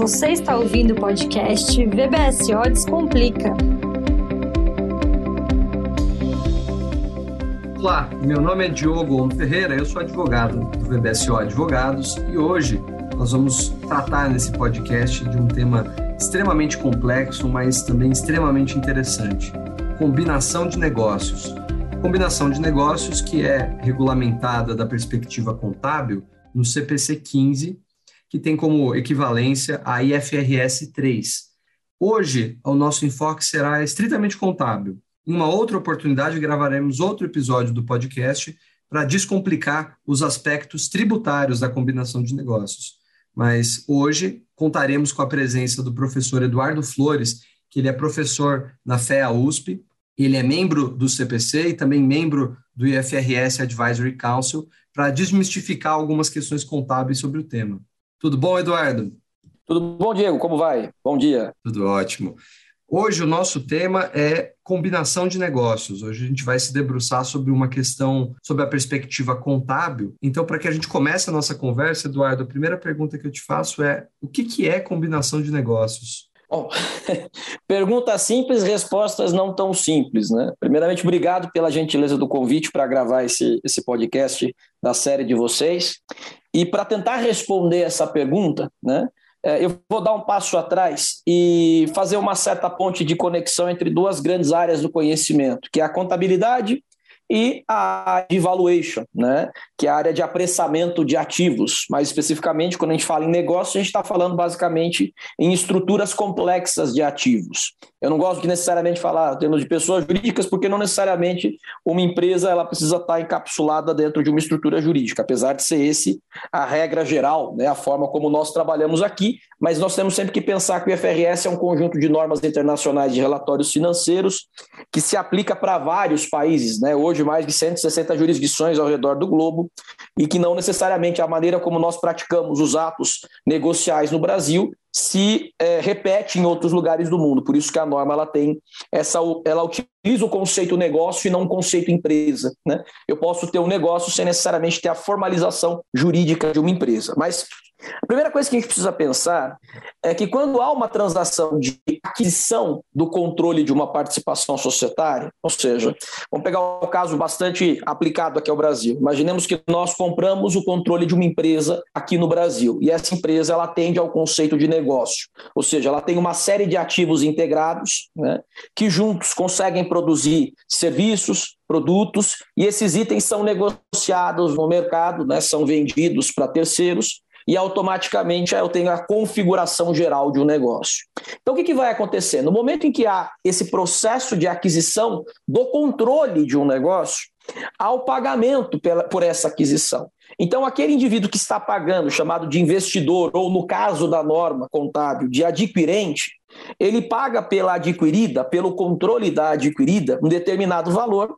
Você está ouvindo o podcast VBSO Descomplica. Olá, meu nome é Diogo Ferreira, eu sou advogado do VBSO Advogados e hoje nós vamos tratar nesse podcast de um tema extremamente complexo, mas também extremamente interessante: combinação de negócios. Combinação de negócios que é regulamentada da perspectiva contábil no CPC 15 que tem como equivalência a IFRS 3. Hoje, o nosso enfoque será estritamente contábil. Em uma outra oportunidade, gravaremos outro episódio do podcast para descomplicar os aspectos tributários da combinação de negócios. Mas hoje contaremos com a presença do professor Eduardo Flores, que ele é professor na FEA USP, ele é membro do CPC e também membro do IFRS Advisory Council, para desmistificar algumas questões contábeis sobre o tema. Tudo bom, Eduardo? Tudo bom, Diego? Como vai? Bom dia. Tudo ótimo. Hoje o nosso tema é combinação de negócios. Hoje a gente vai se debruçar sobre uma questão sobre a perspectiva contábil. Então, para que a gente comece a nossa conversa, Eduardo, a primeira pergunta que eu te faço é: o que, que é combinação de negócios? Bom, perguntas simples, respostas não tão simples, né? Primeiramente, obrigado pela gentileza do convite para gravar esse, esse podcast da série de vocês. E para tentar responder essa pergunta, né, é, eu vou dar um passo atrás e fazer uma certa ponte de conexão entre duas grandes áreas do conhecimento, que é a contabilidade e a área de valuation, né? que é a área de apressamento de ativos. Mais especificamente, quando a gente fala em negócio, a gente está falando basicamente em estruturas complexas de ativos. Eu não gosto de necessariamente falar termos de pessoas jurídicas, porque não necessariamente uma empresa ela precisa estar tá encapsulada dentro de uma estrutura jurídica, apesar de ser esse a regra geral, né? a forma como nós trabalhamos aqui, mas nós temos sempre que pensar que o IFRS é um conjunto de normas internacionais de relatórios financeiros que se aplica para vários países. Né? Hoje, mais de 160 jurisdições ao redor do globo, e que não necessariamente a maneira como nós praticamos os atos negociais no Brasil se é, repete em outros lugares do mundo. Por isso que a norma ela tem essa, ela utiliza o conceito negócio e não o conceito empresa. Né? Eu posso ter um negócio sem necessariamente ter a formalização jurídica de uma empresa. Mas a primeira coisa que a gente precisa pensar é que quando há uma transação de aquisição do controle de uma participação societária, ou seja, vamos pegar um caso bastante aplicado aqui ao Brasil. Imaginemos que nós compramos o controle de uma empresa aqui no Brasil e essa empresa ela atende ao conceito de negócio, ou seja, ela tem uma série de ativos integrados né, que juntos conseguem produzir serviços, produtos e esses itens são negociados no mercado, né, são vendidos para terceiros e automaticamente eu tenho a configuração geral de um negócio. Então, o que, que vai acontecer? No momento em que há esse processo de aquisição do controle de um negócio, há o pagamento pela, por essa aquisição. Então, aquele indivíduo que está pagando, chamado de investidor, ou no caso da norma contábil, de adquirente, ele paga pela adquirida, pelo controle da adquirida, um determinado valor,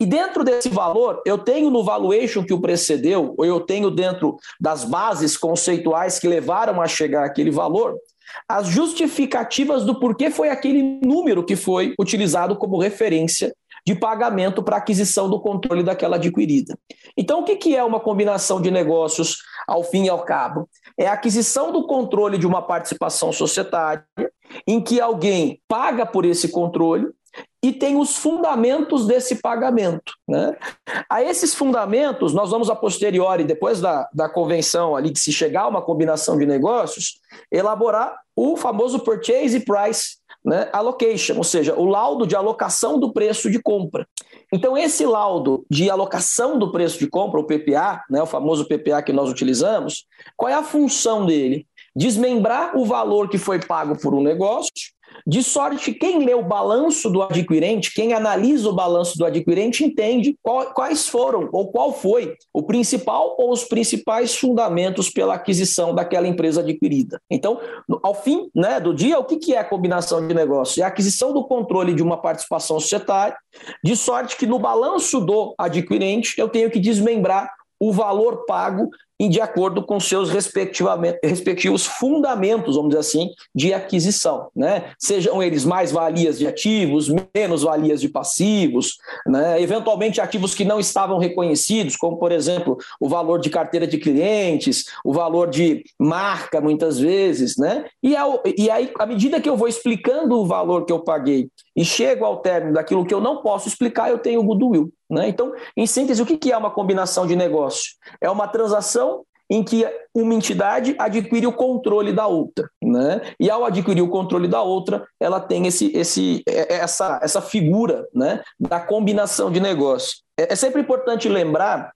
e dentro desse valor, eu tenho no valuation que o precedeu, ou eu tenho dentro das bases conceituais que levaram a chegar àquele valor, as justificativas do porquê foi aquele número que foi utilizado como referência de pagamento para aquisição do controle daquela adquirida. Então, o que é uma combinação de negócios ao fim e ao cabo? É a aquisição do controle de uma participação societária, em que alguém paga por esse controle e tem os fundamentos desse pagamento. Né? A esses fundamentos, nós vamos a posteriori, depois da, da convenção ali, que se chegar a uma combinação de negócios, elaborar o famoso Purchase Price né, Allocation, ou seja, o laudo de alocação do preço de compra. Então, esse laudo de alocação do preço de compra, o PPA, né, o famoso PPA que nós utilizamos, qual é a função dele? Desmembrar o valor que foi pago por um negócio de sorte que quem lê o balanço do adquirente, quem analisa o balanço do adquirente, entende quais foram ou qual foi o principal ou os principais fundamentos pela aquisição daquela empresa adquirida. Então, ao fim né, do dia, o que é a combinação de negócios? É a aquisição do controle de uma participação societária, de sorte que no balanço do adquirente eu tenho que desmembrar o valor pago de acordo com seus respectivos fundamentos, vamos dizer assim, de aquisição. Né? Sejam eles mais valias de ativos, menos valias de passivos, né? eventualmente ativos que não estavam reconhecidos, como, por exemplo, o valor de carteira de clientes, o valor de marca, muitas vezes. Né? E, ao, e aí, à medida que eu vou explicando o valor que eu paguei e chego ao término daquilo que eu não posso explicar, eu tenho o goodwill. Né? Então, em síntese, o que é uma combinação de negócio? É uma transação em que uma entidade adquire o controle da outra, né? E ao adquirir o controle da outra, ela tem esse, esse, é, essa, essa figura, né, da combinação de negócio. É, é sempre importante lembrar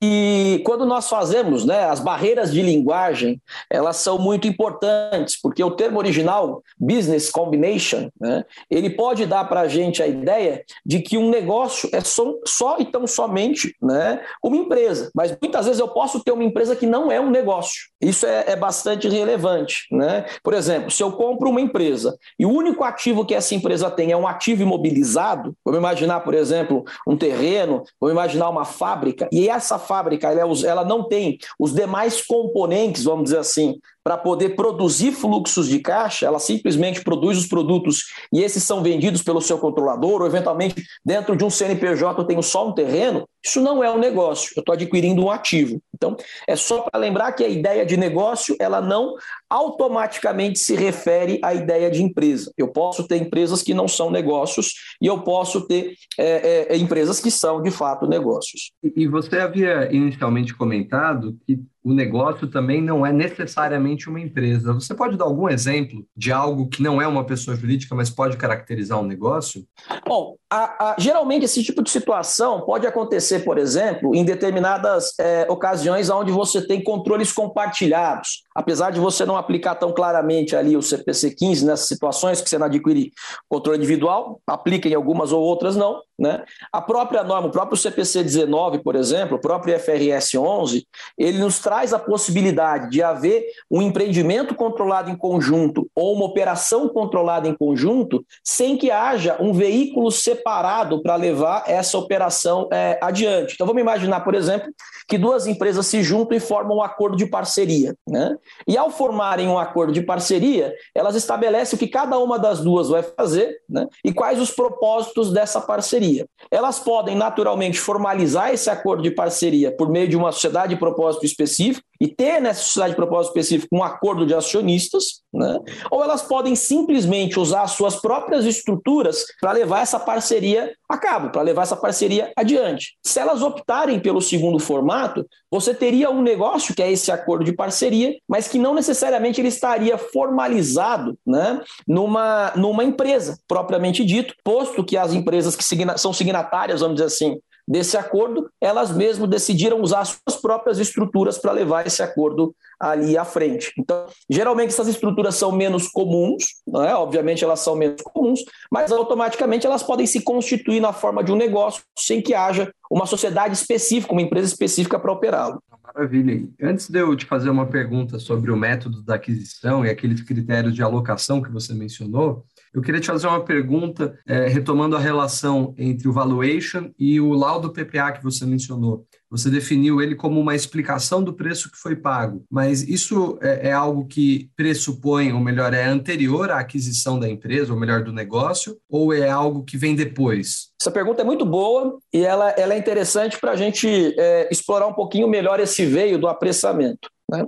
e quando nós fazemos, né, as barreiras de linguagem, elas são muito importantes, porque o termo original, business combination, né, ele pode dar para a gente a ideia de que um negócio é só, só e tão somente né, uma empresa. Mas muitas vezes eu posso ter uma empresa que não é um negócio. Isso é, é bastante relevante. Né? Por exemplo, se eu compro uma empresa e o único ativo que essa empresa tem é um ativo imobilizado, vamos imaginar, por exemplo, um terreno, vamos imaginar uma fábrica, e essa fábrica ela, é ela não tem os demais componentes, vamos dizer assim, para poder produzir fluxos de caixa, ela simplesmente produz os produtos e esses são vendidos pelo seu controlador, ou eventualmente dentro de um CNPJ eu tenho só um terreno, isso não é um negócio, eu estou adquirindo um ativo. Então, é só para lembrar que a ideia de negócio, ela não automaticamente se refere à ideia de empresa. Eu posso ter empresas que não são negócios e eu posso ter é, é, empresas que são, de fato, negócios. E você havia inicialmente comentado que o negócio também não é necessariamente uma empresa. Você pode dar algum exemplo de algo que não é uma pessoa jurídica, mas pode caracterizar um negócio? Bom, a, a, geralmente esse tipo de situação pode acontecer, por exemplo, em determinadas é, ocasiões onde você tem controles compartilhados. Apesar de você não aplicar tão claramente ali o CPC 15 nessas situações que você não adquire controle individual, aplica em algumas ou outras não. Né? A própria norma, o próprio CPC 19, por exemplo, o próprio FRS 11, ele nos traz a possibilidade de haver um empreendimento controlado em conjunto ou uma operação controlada em conjunto sem que haja um veículo separado para levar essa operação é, adiante. Então vamos imaginar, por exemplo, que duas empresas se juntam e formam um acordo de parceria. Né? E ao formarem um acordo de parceria, elas estabelecem o que cada uma das duas vai fazer né? e quais os propósitos dessa parceria. Elas podem naturalmente formalizar esse acordo de parceria por meio de uma sociedade de propósito específico e ter nessa sociedade de propósito específico um acordo de acionistas, né? ou elas podem simplesmente usar as suas próprias estruturas para levar essa parceria a cabo, para levar essa parceria adiante. Se elas optarem pelo segundo formato, você teria um negócio que é esse acordo de parceria, mas que não necessariamente ele estaria formalizado né, numa, numa empresa propriamente dito, posto que as empresas que são signatárias, vamos dizer assim, desse acordo, elas mesmas decidiram usar suas próprias estruturas para levar esse acordo ali à frente. Então, geralmente essas estruturas são menos comuns, é? obviamente elas são menos comuns, mas automaticamente elas podem se constituir na forma de um negócio sem que haja uma sociedade específica, uma empresa específica para operá-lo. Maravilha. Antes de eu te fazer uma pergunta sobre o método da aquisição e aqueles critérios de alocação que você mencionou, eu queria te fazer uma pergunta, é, retomando a relação entre o valuation e o laudo PPA que você mencionou. Você definiu ele como uma explicação do preço que foi pago, mas isso é, é algo que pressupõe, ou melhor, é anterior à aquisição da empresa, ou melhor, do negócio, ou é algo que vem depois? Essa pergunta é muito boa e ela, ela é interessante para a gente é, explorar um pouquinho melhor esse veio do apressamento. Né?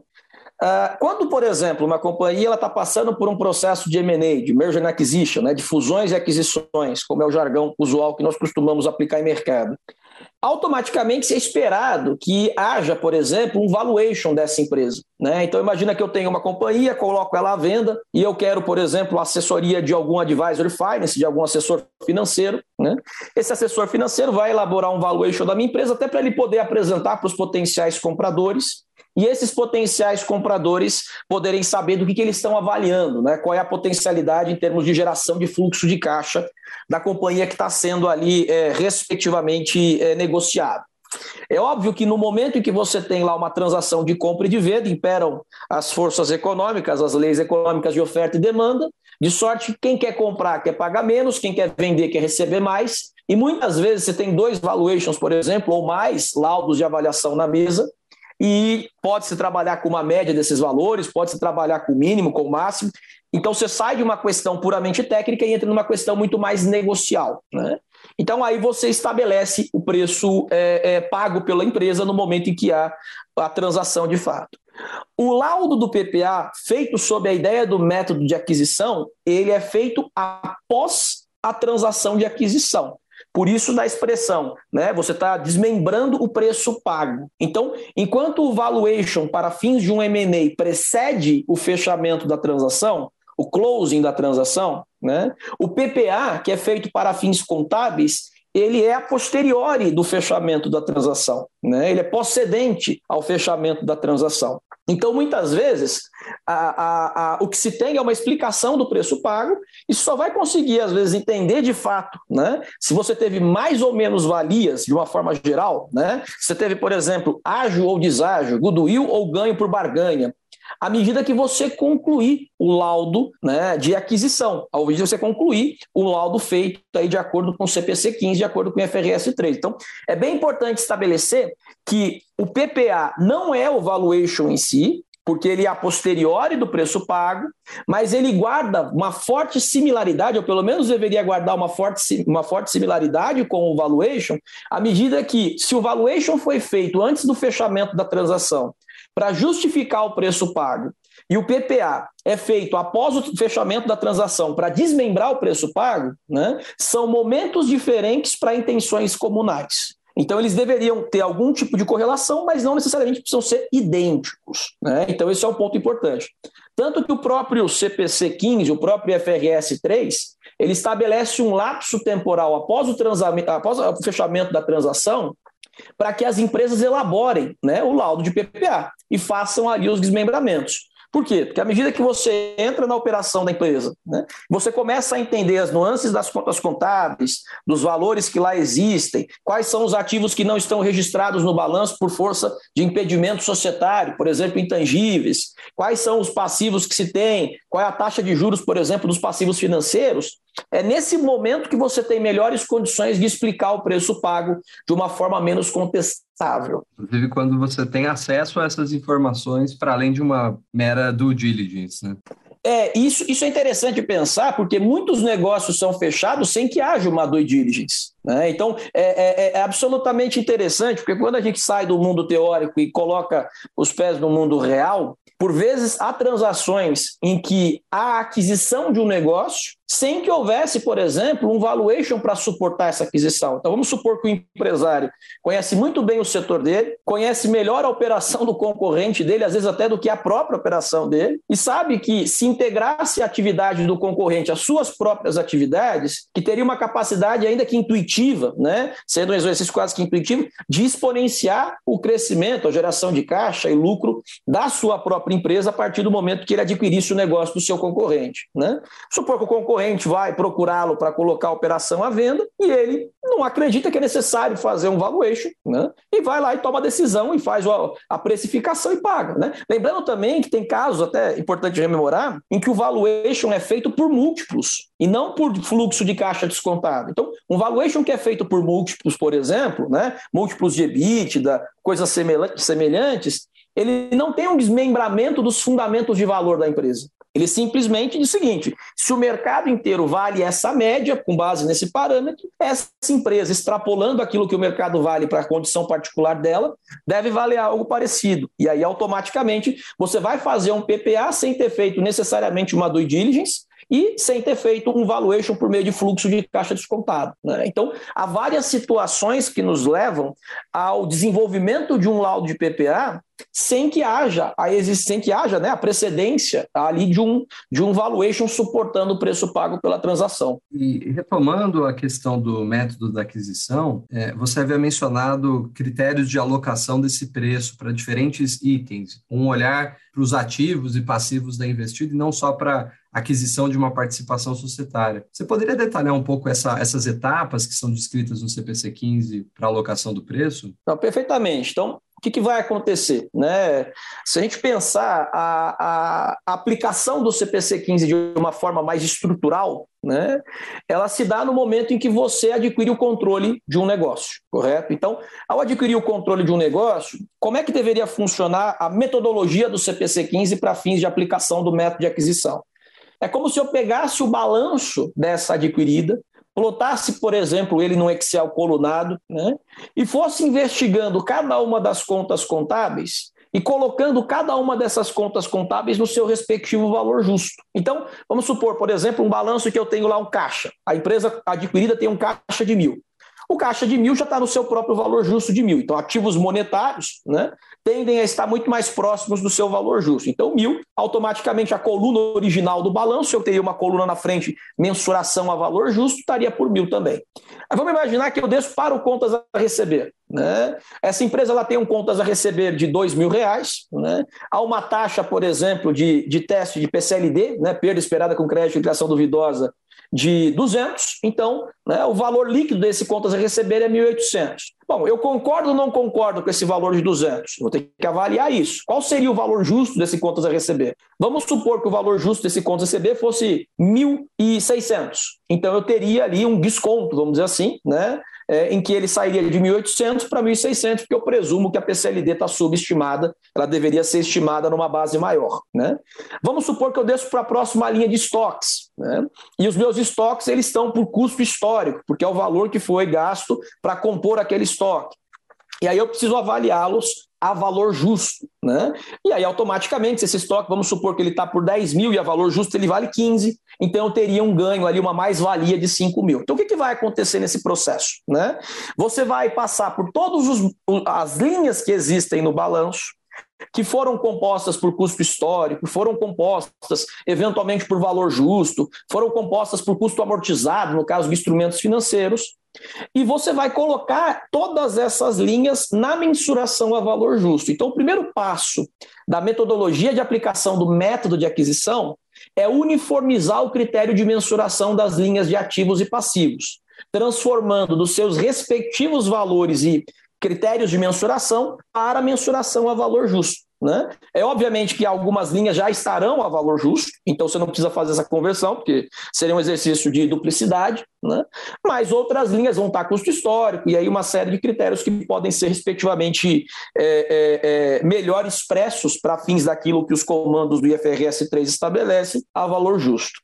Ah, quando, por exemplo, uma companhia está passando por um processo de M&A, de merger and acquisition, né, de fusões e aquisições, como é o jargão usual que nós costumamos aplicar em mercado, automaticamente é esperado que haja, por exemplo, um valuation dessa empresa. Né? Então, imagina que eu tenho uma companhia, coloco ela à venda e eu quero, por exemplo, assessoria de algum advisory finance, de algum assessor financeiro. Né? Esse assessor financeiro vai elaborar um valuation da minha empresa até para ele poder apresentar para os potenciais compradores e esses potenciais compradores poderem saber do que, que eles estão avaliando, né? qual é a potencialidade em termos de geração de fluxo de caixa da companhia que está sendo ali, é, respectivamente, é, negociado. É óbvio que no momento em que você tem lá uma transação de compra e de venda, imperam as forças econômicas, as leis econômicas de oferta e demanda, de sorte que quem quer comprar quer pagar menos, quem quer vender quer receber mais, e muitas vezes você tem dois valuations, por exemplo, ou mais laudos de avaliação na mesa, e pode-se trabalhar com uma média desses valores, pode-se trabalhar com o mínimo, com o máximo. Então você sai de uma questão puramente técnica e entra numa questão muito mais negocial. Né? Então aí você estabelece o preço é, é, pago pela empresa no momento em que há a transação de fato. O laudo do PPA, feito sob a ideia do método de aquisição, ele é feito após a transação de aquisição. Por isso da expressão, né? Você está desmembrando o preço pago. Então, enquanto o valuation para fins de um M&A precede o fechamento da transação, o closing da transação, né? O PPA, que é feito para fins contábeis, ele é a posteriori do fechamento da transação, né? ele é procedente ao fechamento da transação. Então, muitas vezes, a, a, a, o que se tem é uma explicação do preço pago e só vai conseguir, às vezes, entender de fato né, se você teve mais ou menos valias, de uma forma geral. Né? Se você teve, por exemplo, ágio ou deságio, goodwill ou ganho por barganha, à medida que você concluir o laudo né, de aquisição, ao invés de você concluir o laudo feito aí de acordo com o CPC 15, de acordo com o FRS 3. Então, é bem importante estabelecer que o PPA não é o valuation em si, porque ele é a posteriori do preço pago, mas ele guarda uma forte similaridade, ou pelo menos deveria guardar uma forte, uma forte similaridade com o valuation, à medida que, se o valuation foi feito antes do fechamento da transação para justificar o preço pago e o PPA é feito após o fechamento da transação para desmembrar o preço pago, né, são momentos diferentes para intenções comunais. Então, eles deveriam ter algum tipo de correlação, mas não necessariamente precisam ser idênticos. Né? Então, esse é um ponto importante. Tanto que o próprio CPC 15, o próprio FRS 3, ele estabelece um lapso temporal após o, após o fechamento da transação para que as empresas elaborem né, o laudo de PPA e façam ali os desmembramentos. Por quê? Porque à medida que você entra na operação da empresa, né, você começa a entender as nuances das contas contábeis, dos valores que lá existem, quais são os ativos que não estão registrados no balanço por força de impedimento societário, por exemplo, intangíveis, quais são os passivos que se tem, qual é a taxa de juros, por exemplo, dos passivos financeiros. É nesse momento que você tem melhores condições de explicar o preço pago de uma forma menos contestável. Inclusive, quando você tem acesso a essas informações, para além de uma mera due diligence, né? É, isso, isso é interessante pensar, porque muitos negócios são fechados sem que haja uma due diligence. Né? Então, é, é, é, absolutamente interessante, porque quando a gente sai do mundo teórico e coloca os pés no mundo real, por vezes há transações em que a aquisição de um negócio sem que houvesse, por exemplo, um valuation para suportar essa aquisição. Então, vamos supor que o empresário conhece muito bem o setor dele, conhece melhor a operação do concorrente dele, às vezes até do que a própria operação dele, e sabe que se integrasse a atividade do concorrente às suas próprias atividades, que teria uma capacidade ainda que intuitiva, né, sendo um exercício quase que intuitivo, de exponenciar o crescimento, a geração de caixa e lucro da sua própria empresa a partir do momento que ele adquirisse o negócio do seu concorrente. Né? Supor que o concorrente vai procurá-lo para colocar a operação à venda e ele não acredita que é necessário fazer um valuation, né? E vai lá e toma a decisão e faz a precificação e paga, né? Lembrando também que tem casos, até importante rememorar, em que o valuation é feito por múltiplos e não por fluxo de caixa descontado. Então, um valuation que é feito por múltiplos, por exemplo, né? Múltiplos de EBITDA, coisas semelhantes, ele não tem um desmembramento dos fundamentos de valor da empresa. Ele simplesmente diz o seguinte: se o mercado inteiro vale essa média, com base nesse parâmetro, essa empresa, extrapolando aquilo que o mercado vale para a condição particular dela, deve valer algo parecido. E aí, automaticamente, você vai fazer um PPA sem ter feito necessariamente uma due diligence, e sem ter feito um valuation por meio de fluxo de caixa descontado. Né? Então, há várias situações que nos levam ao desenvolvimento de um laudo de PPA sem que haja a sem que haja né, a precedência ali de um, de um valuation suportando o preço pago pela transação. E retomando a questão do método da aquisição, é, você havia mencionado critérios de alocação desse preço para diferentes itens, um olhar para os ativos e passivos da investida e não só para aquisição de uma participação societária. Você poderia detalhar um pouco essa, essas etapas que são descritas no CPC 15 para alocação do preço? Não, perfeitamente. Então, que, que vai acontecer? Né? Se a gente pensar a, a aplicação do CPC 15 de uma forma mais estrutural, né, ela se dá no momento em que você adquire o controle de um negócio, correto? Então, ao adquirir o controle de um negócio, como é que deveria funcionar a metodologia do CPC 15 para fins de aplicação do método de aquisição? É como se eu pegasse o balanço dessa adquirida, plotasse, por exemplo, ele num Excel colunado, né, e fosse investigando cada uma das contas contábeis e colocando cada uma dessas contas contábeis no seu respectivo valor justo. Então, vamos supor, por exemplo, um balanço que eu tenho lá um caixa. A empresa adquirida tem um caixa de mil. O caixa de mil já está no seu próprio valor justo de mil. Então, ativos monetários né, tendem a estar muito mais próximos do seu valor justo. Então, mil, automaticamente a coluna original do balanço, eu teria uma coluna na frente, mensuração a valor justo, estaria por mil também. Vamos imaginar que eu desço para o contas a receber. Né? Essa empresa ela tem um contas a receber de dois mil reais, né? há uma taxa, por exemplo, de, de teste de PCLD, né? perda esperada com crédito e criação duvidosa, de 200, então né, o valor líquido desse contas a receber é 1.800. Bom, eu concordo ou não concordo com esse valor de 200? Vou ter que avaliar isso. Qual seria o valor justo desse contas a receber? Vamos supor que o valor justo desse contas a receber fosse 1.600. Então eu teria ali um desconto, vamos dizer assim, né, é, em que ele sairia de 1.800 para 1.600, porque eu presumo que a PCLD está subestimada, ela deveria ser estimada numa base maior. Né? Vamos supor que eu desço para a próxima linha de estoques, né? e os meus estoques eles estão por custo histórico, porque é o valor que foi gasto para compor aquele estoque. E aí eu preciso avaliá-los a valor justo. Né? E aí, automaticamente, se esse estoque, vamos supor que ele está por 10 mil e a valor justo ele vale 15, então eu teria um ganho ali, uma mais-valia de 5 mil. Então, o que, que vai acontecer nesse processo? Né? Você vai passar por todas as linhas que existem no balanço, que foram compostas por custo histórico, foram compostas eventualmente por valor justo, foram compostas por custo amortizado, no caso de instrumentos financeiros, e você vai colocar todas essas linhas na mensuração a valor justo. Então, o primeiro passo da metodologia de aplicação do método de aquisição é uniformizar o critério de mensuração das linhas de ativos e passivos, transformando dos seus respectivos valores e critérios de mensuração para mensuração a valor justo. Né? É obviamente que algumas linhas já estarão a valor justo, então você não precisa fazer essa conversão, porque seria um exercício de duplicidade, né? mas outras linhas vão estar a custo histórico, e aí uma série de critérios que podem ser, respectivamente, é, é, é, melhor expressos para fins daquilo que os comandos do IFRS 3 estabelecem a valor justo.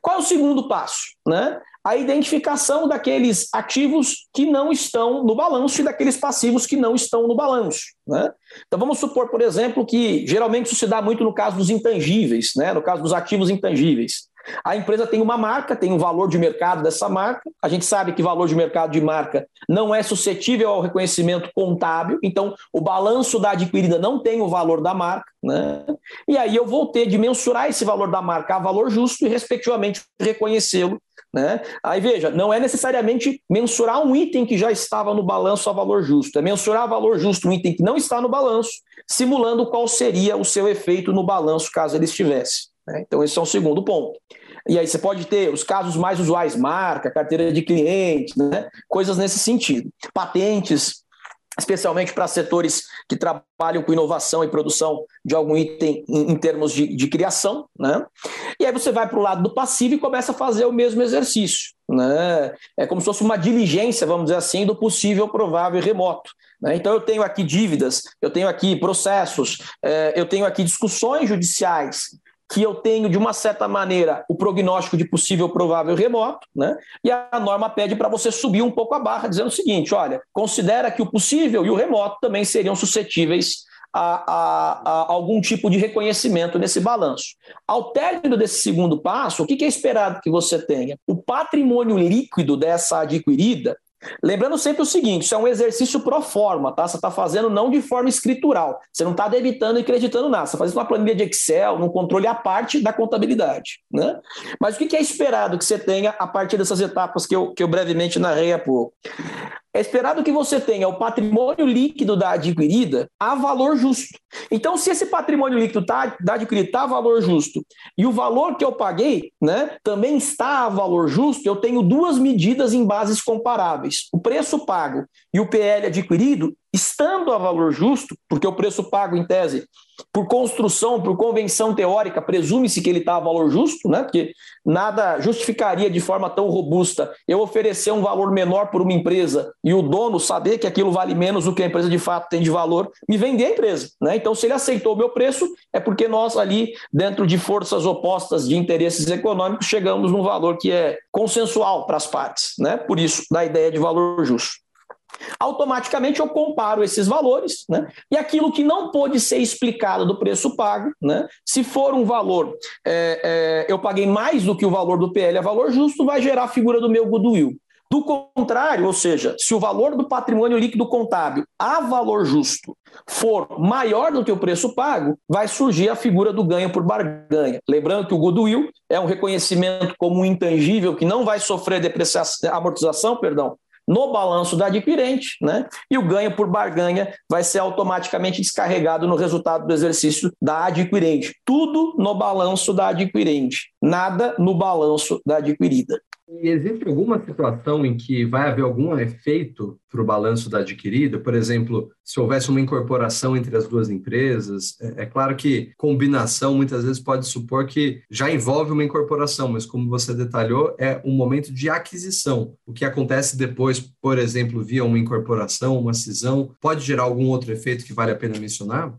Qual é o segundo passo? Né? A identificação daqueles ativos que não estão no balanço e daqueles passivos que não estão no balanço. Né? Então vamos supor, por exemplo, que geralmente isso se dá muito no caso dos intangíveis, né? no caso dos ativos intangíveis. A empresa tem uma marca, tem um valor de mercado dessa marca. A gente sabe que valor de mercado de marca não é suscetível ao reconhecimento contábil, então o balanço da adquirida não tem o valor da marca. Né? E aí eu vou ter de mensurar esse valor da marca a valor justo e, respectivamente, reconhecê-lo. Né? Aí veja, não é necessariamente mensurar um item que já estava no balanço a valor justo, é mensurar valor justo um item que não está no balanço, simulando qual seria o seu efeito no balanço caso ele estivesse. Né? Então, esse é um segundo ponto. E aí você pode ter os casos mais usuais, marca, carteira de cliente, né? coisas nesse sentido. Patentes, especialmente para setores que trabalham com inovação e produção de algum item em, em termos de, de, criação. Né? E aí você vai para o lado do passivo e começa a fazer o mesmo exercício. Né? É como se fosse uma diligência, vamos dizer assim, do possível, provável e remoto. Né? Então, eu tenho aqui dívidas, eu tenho aqui processos, é, eu tenho aqui discussões judiciais que eu tenho, de uma certa maneira, o prognóstico de possível, provável remoto, né? e a norma pede para você subir um pouco a barra, dizendo o seguinte: olha, considera que o possível e o remoto também seriam suscetíveis a, a, a, algum tipo de reconhecimento nesse balanço. Ao término desse segundo passo, o que, que é esperado que você tenha? O patrimônio líquido dessa adquirida Lembrando sempre o seguinte: isso é um exercício pro forma, tá? Você está fazendo não de forma escritural. Você não está debitando e creditando nada. Você está fazendo uma planilha de Excel, num controle à parte da contabilidade. Né? Mas o que é esperado que você tenha a partir dessas etapas que eu, que eu brevemente narrei há pouco? É esperado que você tenha o patrimônio líquido da adquirida a valor justo. Então, se esse patrimônio líquido tá, da adquirida está a valor justo e o valor que eu paguei né, também está a valor justo, eu tenho duas medidas em bases comparáveis. O preço pago e o PL adquirido, estando a valor justo, porque o preço pago, em tese, por construção, por convenção teórica, presume-se que ele está a valor justo, né? porque nada justificaria de forma tão robusta eu oferecer um valor menor por uma empresa e o dono saber que aquilo vale menos do que a empresa de fato tem de valor, me vender a empresa. Né? Então, se ele aceitou o meu preço, é porque nós ali, dentro de forças opostas de interesses econômicos, chegamos num valor que é consensual para as partes. Né? Por isso, da ideia de valor justo. Automaticamente eu comparo esses valores, né? E aquilo que não pôde ser explicado do preço pago, né? Se for um valor, é, é, eu paguei mais do que o valor do PL a valor justo, vai gerar a figura do meu goodwill. Do contrário, ou seja, se o valor do patrimônio líquido contábil a valor justo for maior do que o preço pago, vai surgir a figura do ganho por barganha. Lembrando que o goodwill é um reconhecimento como um intangível que não vai sofrer depreciação, amortização, perdão, no balanço da adquirente, né? E o ganho por barganha vai ser automaticamente descarregado no resultado do exercício da adquirente. Tudo no balanço da adquirente, nada no balanço da adquirida. E existe alguma situação em que vai haver algum efeito para o balanço da adquirida? Por exemplo, se houvesse uma incorporação entre as duas empresas, é, é, claro que combinação muitas vezes pode supor que já envolve uma incorporação, mas como você detalhou, é um momento de aquisição. O que acontece depois, por exemplo, via uma incorporação, uma cisão, pode gerar algum outro efeito que vale a pena mencionar?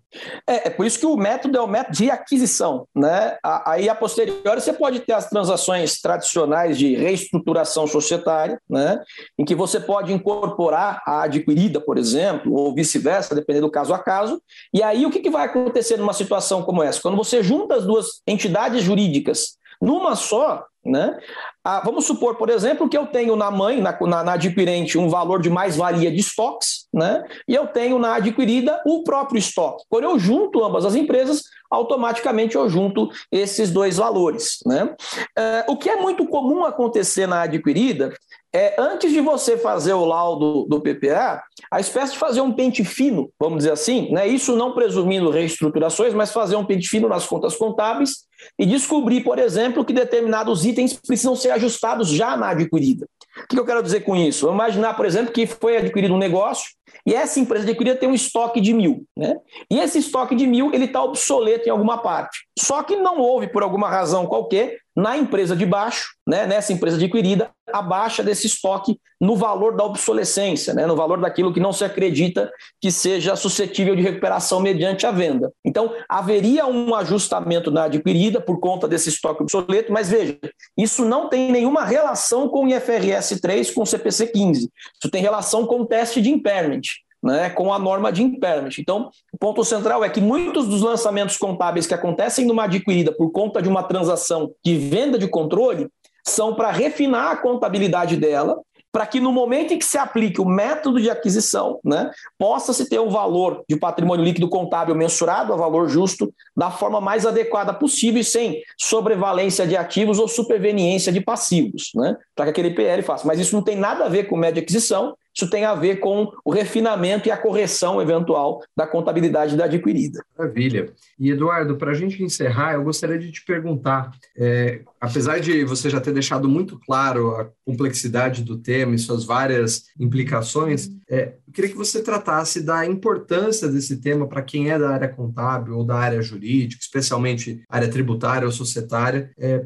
É, é por isso que o método é o método de aquisição. Né? Aí, a posteriori, você pode ter as transações tradicionais de reestruturação societária, né? em que você pode incorporar a adquirida, por exemplo, ou vice-versa, dependendo do caso a caso. E aí o que, que vai acontecer numa situação como essa? Quando você junta as duas entidades jurídicas numa só, né? Ah, vamos supor, por exemplo, que eu tenho na mãe, na, na, na adquirente, um valor de mais-valia de estoques, né? e eu tenho na adquirida o próprio estoque. Quando eu junto ambas as empresas, automaticamente eu junto esses dois valores. Né? É, o que é muito comum acontecer na adquirida é, antes de você fazer o laudo do PPA, a espécie de fazer um pente fino, vamos dizer assim, né? isso não presumindo reestruturações, mas fazer um pente fino nas contas contábeis e descobrir, por exemplo, que determinados itens precisam ser ajustados já na adquirida. O que eu quero dizer com isso? Vamos imaginar, por exemplo, que foi adquirido um negócio e essa empresa adquirida tem um estoque de mil. Né? E esse estoque de mil ele está obsoleto em alguma parte. Só que não houve, por alguma razão qualquer, na empresa de baixo, né, nessa empresa adquirida, a baixa desse estoque no valor da obsolescência, né, no valor daquilo que não se acredita que seja suscetível de recuperação mediante a venda. Então, haveria um ajustamento na adquirida por conta desse estoque obsoleto, mas veja, isso não tem nenhuma relação com o IFRS 3, com o CPC 15. Isso tem relação com o teste de impairment né, com a norma de impairment. Então, o ponto central é que muitos dos lançamentos contábeis que acontecem numa adquirida por conta de uma transação de venda de controle são para refinar a contabilidade dela para que no momento em que se aplique o método de aquisição, né, possa-se ter um valor de patrimônio líquido contábil mensurado a valor justo da forma mais adequada possível e sem sobrevalência de ativos ou superveniência de passivos, né, para que aquele PL faça. Mas isso não tem nada a ver com média de aquisição, isso tem a ver com o refinamento e a correção eventual da contabilidade da adquirida. Maravilha. E Eduardo, para a gente encerrar, eu gostaria de te perguntar, é, apesar de você já ter deixado muito claro a complexidade do tema e suas várias implicações, é, eu queria que você tratasse da importância desse tema para quem é da área contábil ou da área jurídica, especialmente área tributária ou societária. É,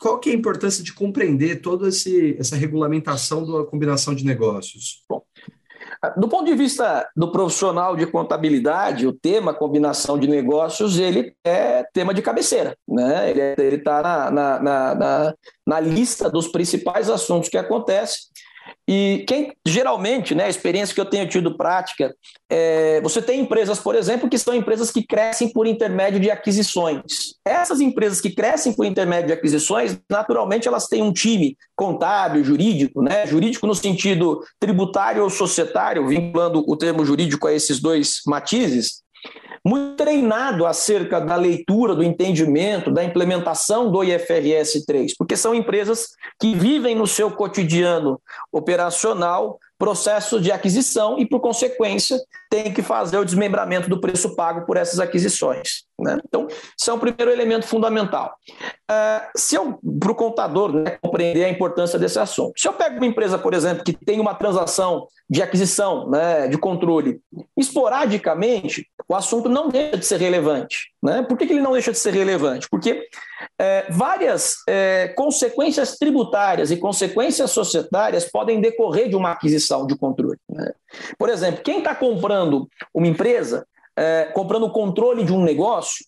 qual que é a importância de compreender toda essa regulamentação da combinação de negócios? Bom, do ponto de vista do profissional de contabilidade, o tema combinação de negócios ele é tema de cabeceira, né? Ele é, está na, na, na, na, lista dos principais assuntos que acontecem. E quem geralmente, né, a experiência que eu tenho tido prática, é, você tem empresas, por exemplo, que são empresas que crescem por intermédio de aquisições. Essas empresas que crescem por intermédio de aquisições, naturalmente elas têm um time contábil, jurídico, né, jurídico no sentido tributário ou societário, vinculando o termo jurídico a esses dois matizes, muito treinado acerca da leitura, do entendimento, da implementação do IFRS 3, porque são empresas que vivem no seu cotidiano operacional processo de aquisição e, por consequência, tem que fazer o desmembramento do preço pago por essas aquisições. Né? Então, isso é um primeiro elemento fundamental. Uh, se eu, para o contador, né, compreender a importância desse assunto, se eu pego uma empresa, por exemplo, que tem uma transação de aquisição, né, de controle, esporadicamente, o assunto não deixa de ser relevante. Né? Por que, que ele não deixa de ser relevante? Porque é, várias é, consequências tributárias e consequências societárias podem decorrer de uma aquisição de controle. Né? Por exemplo, quem está comprando uma empresa, é, comprando o controle de um negócio,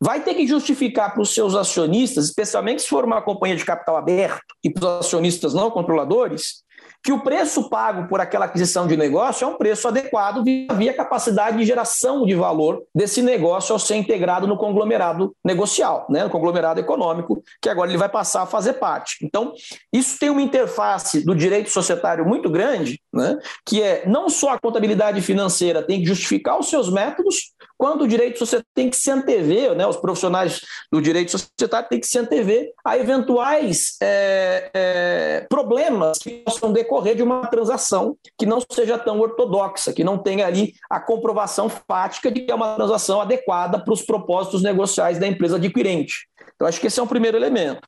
vai ter que justificar para os seus acionistas, especialmente se for uma companhia de capital aberto e para os acionistas não controladores, que o preço pago por aquela aquisição de negócio é um preço adequado via capacidade de geração de valor desse negócio ao ser integrado no conglomerado negocial, né, no conglomerado econômico, que agora ele vai passar a fazer parte. Então, isso tem uma interface do direito societário muito grande, né, que é não só a contabilidade financeira tem que justificar os seus métodos, quando o direito societário tem que se antever, né, os profissionais do direito societário têm que se antever a eventuais é, é, problemas que possam decorrer de uma transação que não seja tão ortodoxa, que não tenha ali a comprovação fática de que é uma transação adequada para os propósitos negociais da empresa adquirente. Então, acho que esse é um primeiro elemento.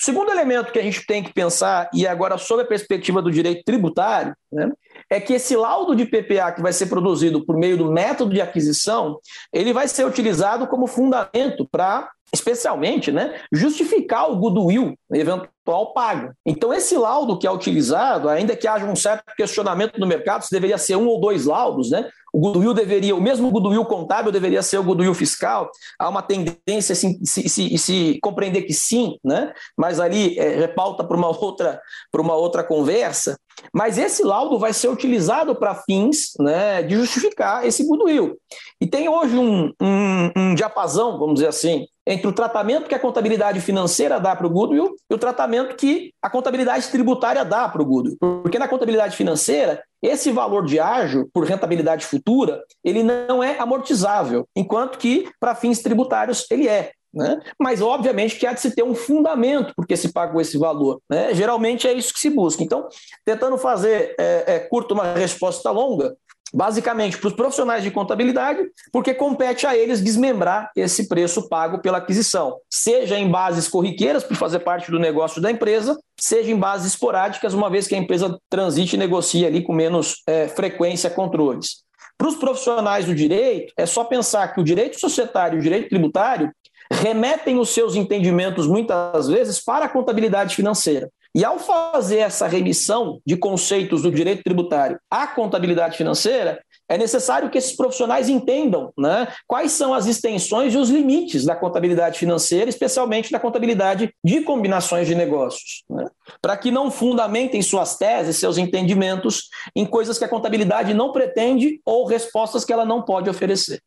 O segundo elemento que a gente tem que pensar, e agora sob a perspectiva do direito tributário, né, é que esse laudo de PPA que vai ser produzido por meio do método de aquisição, ele vai ser utilizado como fundamento para especialmente, né, justificar o goodwill eventual pago. Então, esse laudo que é utilizado, ainda que haja um certo questionamento no mercado se deveria ser um ou dois laudos, né, o goodwill deveria, o mesmo goodwill contábil deveria ser o goodwill fiscal. Há uma tendência se, se, se, se compreender que sim, né? mas ali é, repauta para uma outra para uma outra conversa. Mas esse laudo vai ser utilizado para fins né, de justificar esse goodwill. E tem hoje um, um, um diapasão, vamos dizer assim, entre o tratamento que a contabilidade financeira dá para o goodwill e o tratamento que a contabilidade tributária dá para o goodwill. Porque na contabilidade financeira, esse valor de ágio, por rentabilidade futura, ele não é amortizável, enquanto que, para fins tributários, ele é. Né? Mas, obviamente, que há de se ter um fundamento porque se pagou esse valor. Né? Geralmente é isso que se busca. Então, tentando fazer é, é, curto uma resposta longa, basicamente para os profissionais de contabilidade, porque compete a eles desmembrar esse preço pago pela aquisição, seja em bases corriqueiras, por fazer parte do negócio da empresa, seja em bases esporádicas, uma vez que a empresa transite e negocie ali com menos é, frequência controles. Para os profissionais do direito, é só pensar que o direito societário e o direito tributário remetem os seus entendimentos, muitas vezes, para a contabilidade financeira. E ao fazer essa remissão de conceitos do direito tributário à contabilidade financeira, é necessário que esses profissionais entendam né, quais são as extensões e os limites da contabilidade financeira, especialmente da contabilidade de combinações de negócios, né, para que não fundamentem suas teses, seus entendimentos em coisas que a contabilidade não pretende ou respostas que ela não pode oferecer.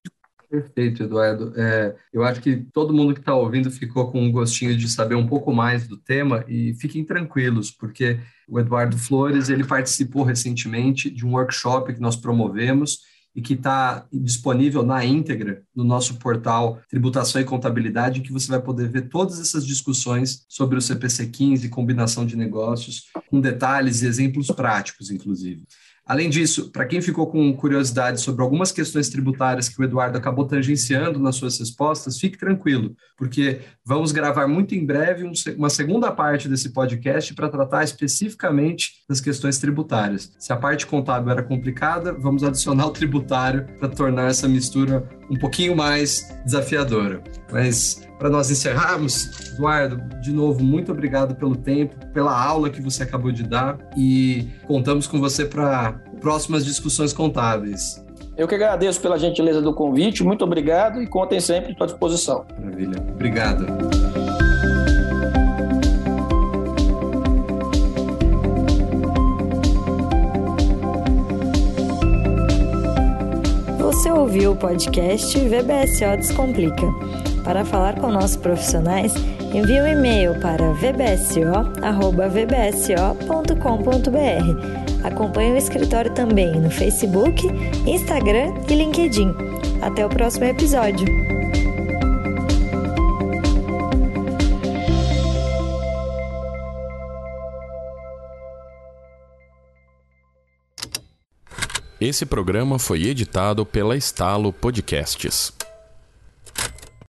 Perfeito, Eduardo. É, eu acho que todo mundo que está ouvindo ficou com um gostinho de saber um pouco mais do tema e fiquem tranquilos, porque o Eduardo Flores ele participou recentemente de um workshop que nós promovemos e que está disponível na íntegra no nosso portal Tributação e Contabilidade, em que você vai poder ver todas essas discussões sobre o CPC 15 combinação de negócios, com detalhes e exemplos práticos, inclusive. Além disso, para quem ficou com curiosidade sobre algumas questões tributárias que o Eduardo acabou tangenciando nas suas respostas, fique tranquilo, porque vamos gravar muito em breve uma segunda parte desse podcast para tratar especificamente das questões tributárias. Se a parte contábil era complicada, vamos adicionar o tributário para tornar essa mistura um pouquinho mais desafiadora. Mas para nós encerrarmos, Eduardo, de novo, muito obrigado pelo tempo, pela aula que você acabou de dar e contamos com você para próximas discussões contábeis. Eu que agradeço pela gentileza do convite, muito obrigado e contem sempre à sua disposição. Maravilha, obrigado. Você ouviu o podcast VBSO Descomplica para falar com nossos profissionais, envie um e-mail para vbso.vbso.com.br. Acompanhe o escritório também no Facebook, Instagram e LinkedIn. Até o próximo episódio. Esse programa foi editado pela Estalo Podcasts.